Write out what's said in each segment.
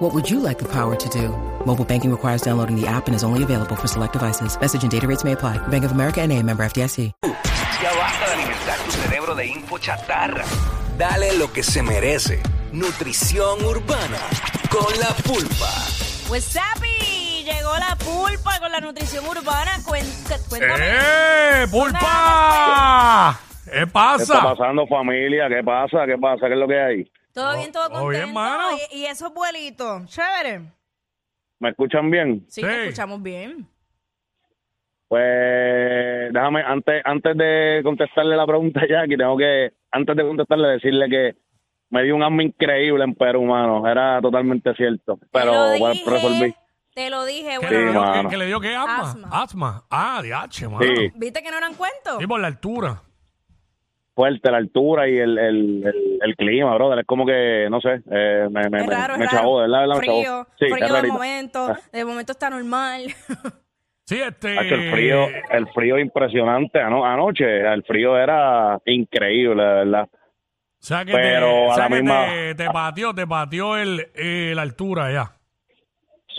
What would you like the power to do? Mobile banking requires downloading the app and is only available for select devices. Message and data rates may apply. Bank of America and a member FDIC. Ya basta de alimentar tu cerebro de info chatarra. Dale lo que se merece. Nutrición urbana con la pulpa. Pues Sapi, llegó la pulpa con la nutrición urbana. Cuenta- Cuéntame. ¡Eh, pulpa! ¿Qué ¿Qué está pasa? pasando, familia? ¿Qué pasa? ¿Qué pasa? ¿Qué es lo que hay? Todo bien, todo todo bien, contento. mano. y, y esos vuelitos, chévere. ¿Me escuchan bien? Sí, Sí. te escuchamos bien. Pues déjame, antes, antes de contestarle la pregunta a Jackie, tengo que, antes de contestarle, decirle que me dio un asma increíble en Perú, mano. Era totalmente cierto. Pero te lo bueno, dije, resolví. Te lo dije, ¿Qué bueno. le dio, mano. ¿qué- qué le dio qué asma? Asma. Asma. Ah, DH, mano. Sí. ¿Viste que no eran cuentos? Sí, por la altura. Fuerte la altura y el, el, el, el clima, brother. Es como que, no sé, eh, me, me, me- raro. ¿verdad? ¿verdad? Frío, chavó. Sí, es frío de momento. De momento está normal. Sí, este... Hacho, el frío, el frío impresionante. Ano- anoche el frío era increíble, de verdad. O sea que, pero te, o a sea la que misma- te, te pateó, te pateó el, eh, la altura ya.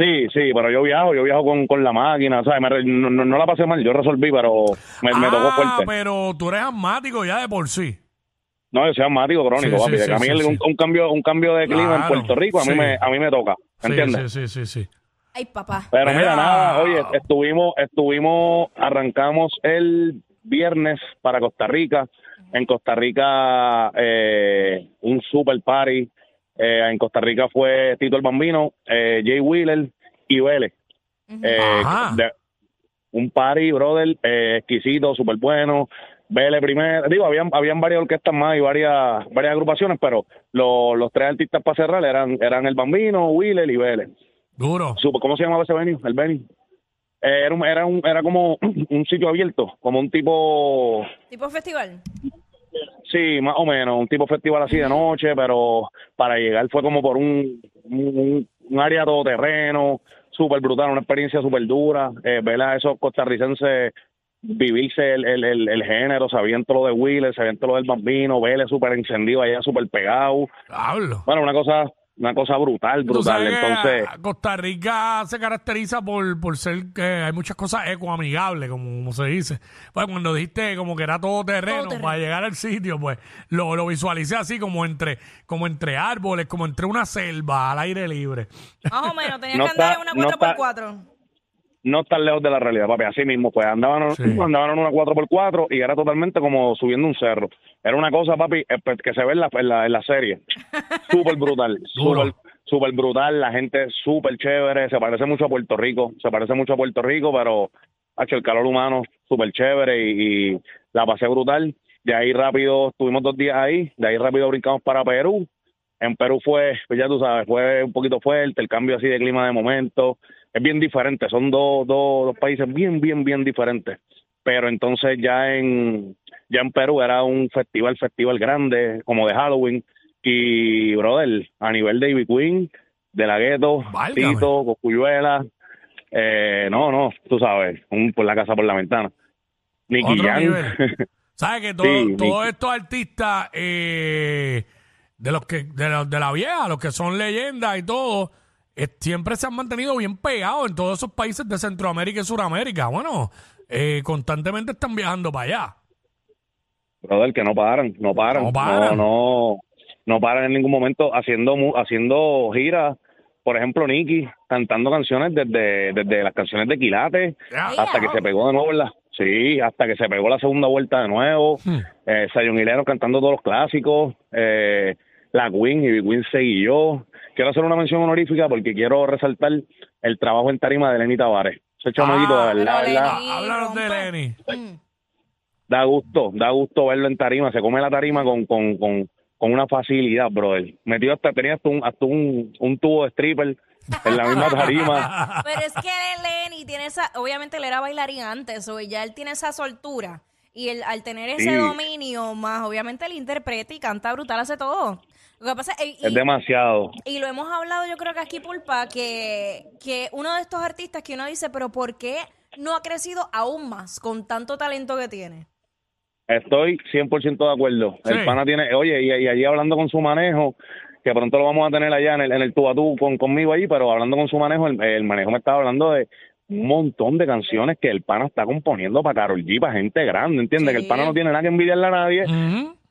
Sí, sí, pero yo viajo, yo viajo con, con la máquina, ¿sabes? Me no, no- la pasé mal, yo resolví, pero me, me tocó ah, fuerte. pero tú eres asmático ya de por sí. No, yo soy asmático crónico, Sí, papi. sí, a mí sí, el- sí. un, un cambio un cambio de clima en Puerto Rico a mí me a mí me toca, Sí, ¿entiendes? Sí, sí, sí, sí. Ay, papá. Pero Mira. mira, nada, oye, estuvimos estuvimos arrancamos el viernes para Costa Rica. En Costa Rica eh, un super party. Eh, en Costa Rica fue Tito el Bambino, eh, Jay Wheeler y Vélez. Eh, Ajá. de- un party, brother, eh, exquisito, súper bueno. Vélez primero, digo, habían, habían varias orquestas más y varias varias agrupaciones, pero lo- los tres artistas para cerrar eran, eran El Bambino, Wheeler y Vélez. Duro. ¿Cómo se llamaba ese venue? El venue. Eh, era, un, era, un, era como un sitio abierto, como un tipo, ¿Tipo festival? Sí, más o menos, un tipo festival así de noche, pero para llegar fue como por un, un, un área todoterreno, súper brutal, una experiencia súper dura. Eh, ver a esos costarricenses vivirse el, el, el, el género, sabían todo lo de Wheeler, sabían todo lo del bambino, Vélez súper encendido allá, súper pegado. Hablo. Bueno, una cosa, una cosa brutal, brutal. Entonces, Costa Rica se caracteriza por, por ser que hay muchas cosas ecoamigables, como, como se dice. Pues cuando dijiste como que era todo terreno, para llegar al sitio, pues lo, lo visualicé así como entre, como entre árboles, como entre una selva al aire libre. Más o menos. Tenías No que andar en una está- 4x4. No tan lejos de la realidad, papi. Así mismo, pues andaban, Sí. andaban en una 4x4 y era totalmente como subiendo un cerro. Era una cosa, papi, que se ve en la, en la, en la serie. Súper brutal, súper súper brutal. La gente súper chévere. Se parece mucho a Puerto Rico. Se parece mucho a Puerto Rico, pero hecho el calor humano súper chévere y, y la pasé brutal. De ahí rápido, estuvimos dos días ahí. De ahí rápido brincamos para Perú. En Perú fue, pues ya tú sabes, fue un poquito fuerte, el cambio así de clima de momento. Es bien diferente, son dos, dos, dos países bien, bien, bien diferentes. Pero entonces ya en, ya en Perú era un festival, festival grande, como de Halloween. Y, brother, a nivel de Ivy Queen, de la Gueto. Tito, Cocuyuela, eh, no, no, tú sabes, un por la casa por la ventana. Nicky. ¿Sabes que todo- Sí, todos estos artistas eh, de los que de, los- de la vieja, los que son leyendas y todo, siempre se han mantenido bien pegados en todos esos países de Centroamérica y Suramérica. Bueno, eh, constantemente están viajando para allá. brother, que no paran, no paran, No paran. no, no, no paran en ningún momento haciendo haciendo giras. Por ejemplo, Nicky cantando canciones desde, desde las canciones de Quilate hasta que se pegó de nuevo en la, sí, hasta que se pegó la segunda vuelta de nuevo. Hmm. Eh, Zion Hilero cantando todos los clásicos. Eh, la Queen y Queen seguí Quiero hacer una mención honorífica porque quiero resaltar el trabajo en tarima de Lenny Tavares. Ese chamaquito, Ah, de verdad, Ah, Háblanos de. Lenny. Mm. da gusto, da gusto verlo en tarima, se come la tarima con, con, con, con una facilidad, brother. Metió hasta, tenía hasta un, hasta un, un tubo de stripper en la misma tarima. Pero es que Lenny tiene esa, obviamente él era bailarín antes, o ya él tiene esa soltura Y el, al tener ese Sí. dominio, más obviamente él interpreta y canta brutal, hace todo. Lo que pasa es, y- Es demasiado. y lo hemos hablado yo creo que aquí, Pulpa, que, que uno de estos artistas que uno dice, pero ¿por qué no ha crecido aún más con tanto talento que tiene? Estoy 100% de acuerdo. Sí. El pana tiene, oye, y, y allí hablando con su manejo, que pronto lo vamos a tener allá en el, en el tú a tú con, conmigo allí, pero hablando con su manejo, el, el manejo me estaba hablando de un montón de canciones que el pana está componiendo para Carol G, para gente grande, ¿entiendes? Sí. Que el pana no tiene nada que envidiarle a nadie.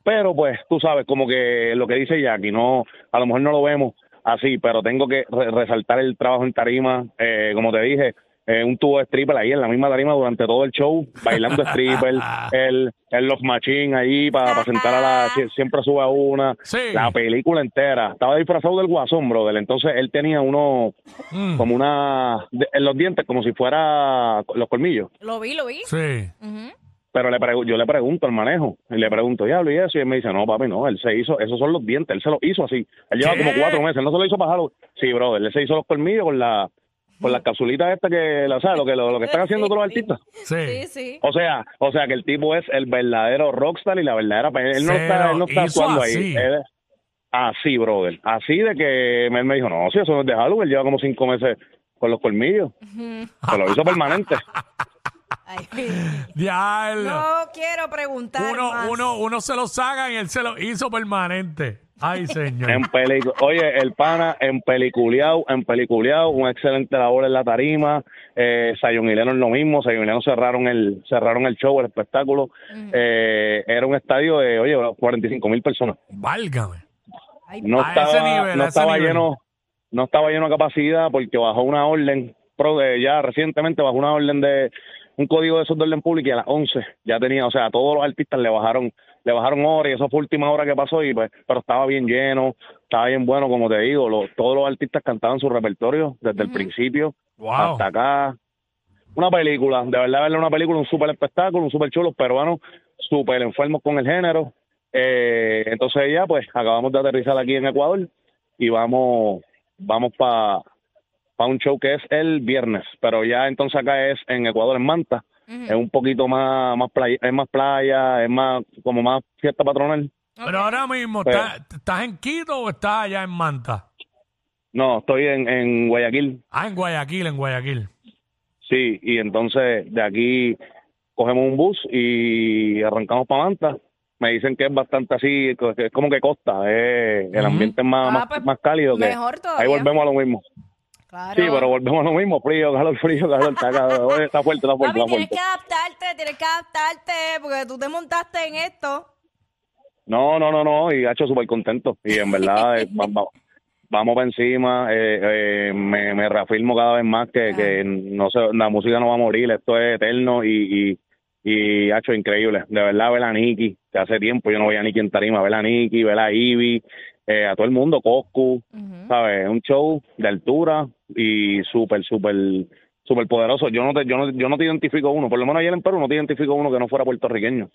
Pero pues tú sabes, como que lo que dice Jackie, no, a lo mejor no lo vemos así, pero tengo que re- resaltar el trabajo en tarima, eh, como te dije, eh, un tubo de stripper ahí en la misma tarima durante todo el show, bailando stripper, el, el Love Machine ahí para sentar a la, sie- siempre sube a una, Sí. la película entera, estaba disfrazado del guasón, brother, entonces él tenía uno, Mm. como una, de- en los dientes, como si fuera los colmillos Lo vi, lo vi. Sí. Ujú. Pero le pregu- yo le pregunto al manejo y le pregunto, diablo, y eso, y él me dice, no, papi, no, él se hizo, esos son los dientes, él se los hizo así, él lleva ¿Qué? como cuatro meses, él no se lo hizo para Halloween. sí, brother, él se hizo los colmillos con la, con las capsulitas estas que, la, ¿sabes? Lo que, lo, lo que están haciendo todos los artistas. Sí, Sí. sí. O sea, o sea que el tipo es el verdadero rockstar y la verdadera, él no Se está, él no está actuando así. ahí. Él así, brother, así de que él me dijo, no, si eso no es de Halloween, él lleva como cinco meses con los colmillos, se lo hizo permanente. Diablo. no quiero preguntar uno, más. uno, uno se lo saca y él se lo hizo permanente. Ay, señor. En pelicu Oye, el pana en peliculeado, en peliculeado, un excelente labor en la tarima. Eh, Zion y Lennon lo mismo. Zion y Lennon cerraron el, cerraron el show, el espectáculo. Eh, era un estadio de, oye, 45 mil personas. Válgame. Ay, No A estaba, ese nivel, no a ese estaba nivel. lleno, no estaba lleno a capacidad porque bajó una orden, pro de, ya recientemente bajó una orden de un código de esos de orden público y a las 11 ya tenía, o sea, a todos los artistas le bajaron, le bajaron horas y eso fue última hora que pasó y pues, pero estaba bien lleno, estaba bien bueno, como te digo, todos los artistas cantaban su repertorio desde el principio Wow. hasta acá. Una película, de verdad, verla una película, un súper espectáculo, un súper chulo, los peruanos súper enfermos con el género. Eh, entonces ya, pues, acabamos de aterrizar aquí en Ecuador y vamos, vamos para un show que es el viernes, pero ya entonces acá es en Ecuador, en Manta. Es un poquito más, más playa, es más playa, es más, como más fiesta patronal. Pero ahora mismo, Pero- ¿estás, estás en Quito o estás allá en Manta? No, estoy en, en Guayaquil. Ah, en Guayaquil, en Guayaquil. Sí, y entonces de aquí cogemos un bus y arrancamos para Manta. Me dicen que es bastante así, que es como que costa, eh, el ambiente es más, Ah, más, pues, más cálido. Que mejor todavía. ahí volvemos a lo mismo. Claro. Sí, pero volvemos a lo mismo, frío, calor, frío, calor, está, calor, está fuerte, está fuerte, tienes fuerte. que adaptarte, tienes que adaptarte, porque tú te montaste en esto. No, no, no, no, y ha hecho súper contento. Y en verdad, eh, va- va- vamos para encima. eh, eh, me, me reafirmo cada vez más que, que no sé, la música no va a morir, esto es eterno y, y, y ha hecho increíble. De verdad, ver a Nicky, que hace tiempo yo no veía a Nicky en tarima, ver a Nicky, ver a Ivy, eh, a todo el mundo, Coscu, ¿sabes? Un show de altura y súper, súper súper poderoso. Yo no te, yo no, yo no te identifico uno, por lo menos ayer en Perú no te identifico uno que no fuera puertorriqueño.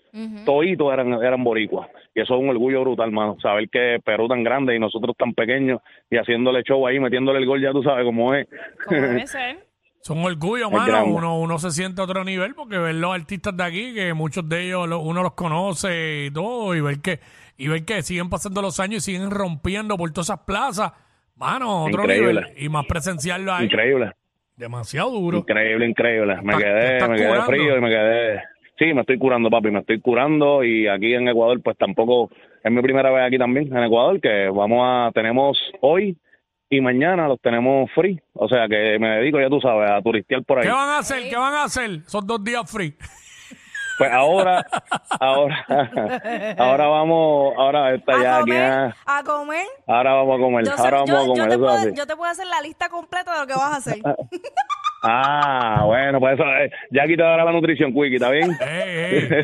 Toditos eran, eran boricuas. Y eso es un orgullo brutal, mano. Saber que Perú tan grande y nosotros tan pequeños y haciéndole show ahí, metiéndole el gol, ya tú sabes cómo es. Como debe ser. Son orgullo, mano. Uno, uno se siente a otro nivel porque ver los artistas de aquí, que muchos de ellos lo- uno los conoce y todo, y ver que y ver que siguen pasando los años y siguen rompiendo por todas esas plazas, mano, otro Increíble. nivel. Y más presenciarlo ahí, Increíble, demasiado duro. increíble, increíble. Me quedé, me quedé frío y me quedé... Sí, me estoy curando, papi, me estoy curando y aquí en Ecuador pues tampoco es mi primera vez aquí también en Ecuador que vamos a tenemos hoy y mañana los tenemos free, o sea que me dedico ya tú sabes a turistear por ahí. ¿Qué van a hacer? ¿Qué van a hacer? Son dos días free. Pues ahora, ahora, ahora vamos, ahora está A ya aquí, comer, ah, a comer. ahora vamos a comer, Yo, ahora yo- vamos a yo comer, te eso puedo, así. yo te puedo hacer la lista completa de lo que vas a hacer. Ah, bueno, pues eso, eh, Jackie te dará la nutrición, Quickie, ¿está bien? Eh.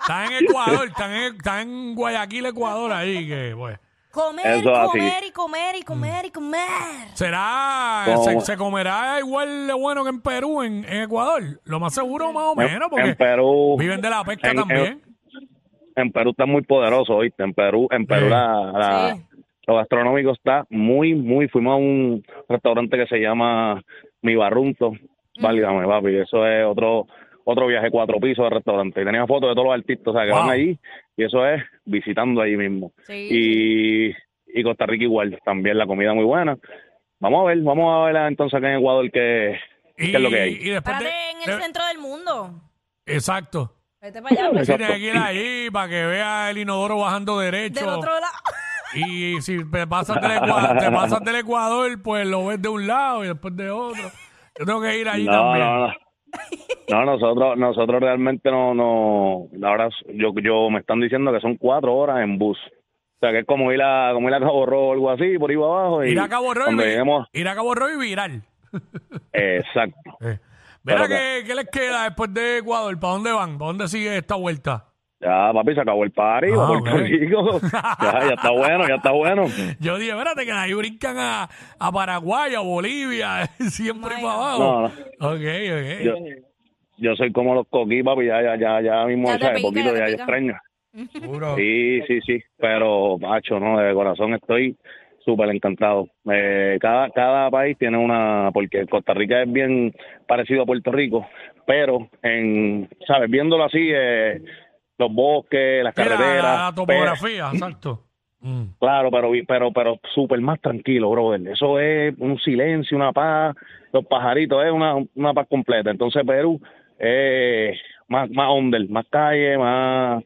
Están en Ecuador, están en, están en Guayaquil, Ecuador, ahí que, pues. Comer, Eso así. comer y comer y comer y comer. ¿Será, se, se comerá igual de bueno que en Perú, en, en Ecuador? Lo más seguro, más o menos, porque en Perú, viven de la pesca en- también. en Perú está muy poderoso, ¿oíste? En Perú, en Perú Sí. la, la- Sí. lo gastronómico está muy, muy, fuimos a un restaurante que se llama Mi Barrunto, válgame, papi, eso es otro otro viaje cuatro pisos de restaurante. Y tenía fotos de todos los artistas, o sea, que Wow. van allí y eso es visitando ahí mismo. Sí. Y, y Costa Rica igual, también la comida muy buena. Vamos a ver, vamos a ver entonces acá en Ecuador qué, Y, qué es lo que hay. y después de- en el de- centro del mundo. Exacto. Vete para allá. pues. Tienes que ir allí para que vea el inodoro bajando derecho. Del otro lado. Y si te pasas, del Ecuador, te pasas del Ecuador, pues lo ves de un lado y después de otro. Yo tengo que ir allí No, también. no, no. No, nosotros, nosotros realmente no, no, ahora yo, yo me están diciendo que son cuatro horas en bus. O sea, que es como ir a, como ir a Cabo Rojo o algo así, por ahí para abajo. Y Ir a Cabo Rojo y, lleguemos, ir a Cabo Rojo y viral. exacto. Eh. Mira, Pero ¿qué, ¿qué les queda después de Ecuador? ¿Para dónde van? ¿Para dónde sigue esta vuelta? Ya, papi, se acabó el party, Ah, Puerto. Rico. Ya, ya está bueno, ya está bueno. Yo dije, espérate, que ahí brincan a, a Paraguay, a Bolivia, siempre para abajo. No, no. Ok, ok. Yo, yo soy como los coquí, papi, ya, ya, ya, ya mismo, Ya ¿sabes? pica, poquito ya ya extraño. Seguro. Sí, sí, sí, pero, macho, no, de corazón estoy súper encantado. Eh, cada, cada país tiene una, porque Costa Rica es bien parecido a Puerto Rico, pero, en, ¿sabes? Viéndolo así, eh, los bosques, las la- carreteras. la, pero- topografía, exacto. Mm. Claro, pero pero pero súper más tranquilo, brother. Eso es un silencio, una paz, los pajaritos, es una, una paz completa. Entonces Perú es más más under, más calle, más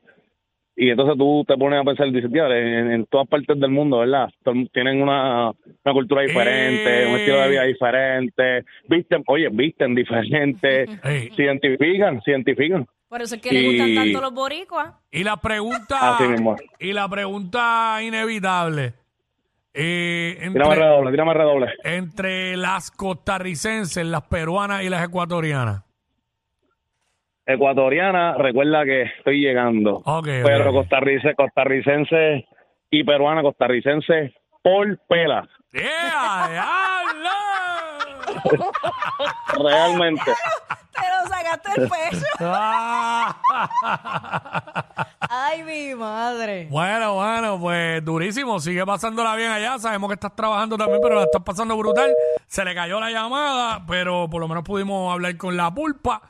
y entonces tú te pones a pensar, dices, tío, en, en todas partes del mundo, ¿verdad? Tienen una, una cultura diferente, un estilo de vida diferente, visten, oye, visten diferente, se identifican, se identifican. Por eso es que le gustan tanto los boricuas. Y la pregunta, Así mismo. y la pregunta inevitable. eh, Tírame entre, redoble, tírame redoble. entre las costarricenses, las peruanas y las ecuatorianas. Ecuatoriana, recuerda que estoy llegando. Ok, Pero costarricense, costarricense y peruana, costarricense por pela. ¡Yeah! Realmente. Te lo sacaste el pecho. Ay, mi madre. Bueno, bueno, pues durísimo. Sigue pasándola bien allá. Sabemos que estás trabajando también, pero la estás pasando brutal. Se le cayó la llamada, pero por lo menos pudimos hablar con la pulpa,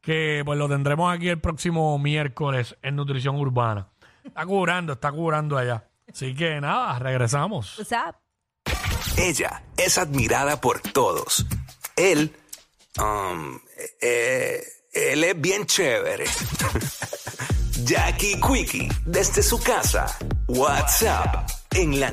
que pues lo tendremos aquí el próximo miércoles en Nutrición Urbana. Está curando, está curando allá. Así que nada, regresamos. O sea, Ella es admirada por todos. Él, um, eh, él es bien chévere. Jackie Quickie, desde su casa. WhatsApp, en la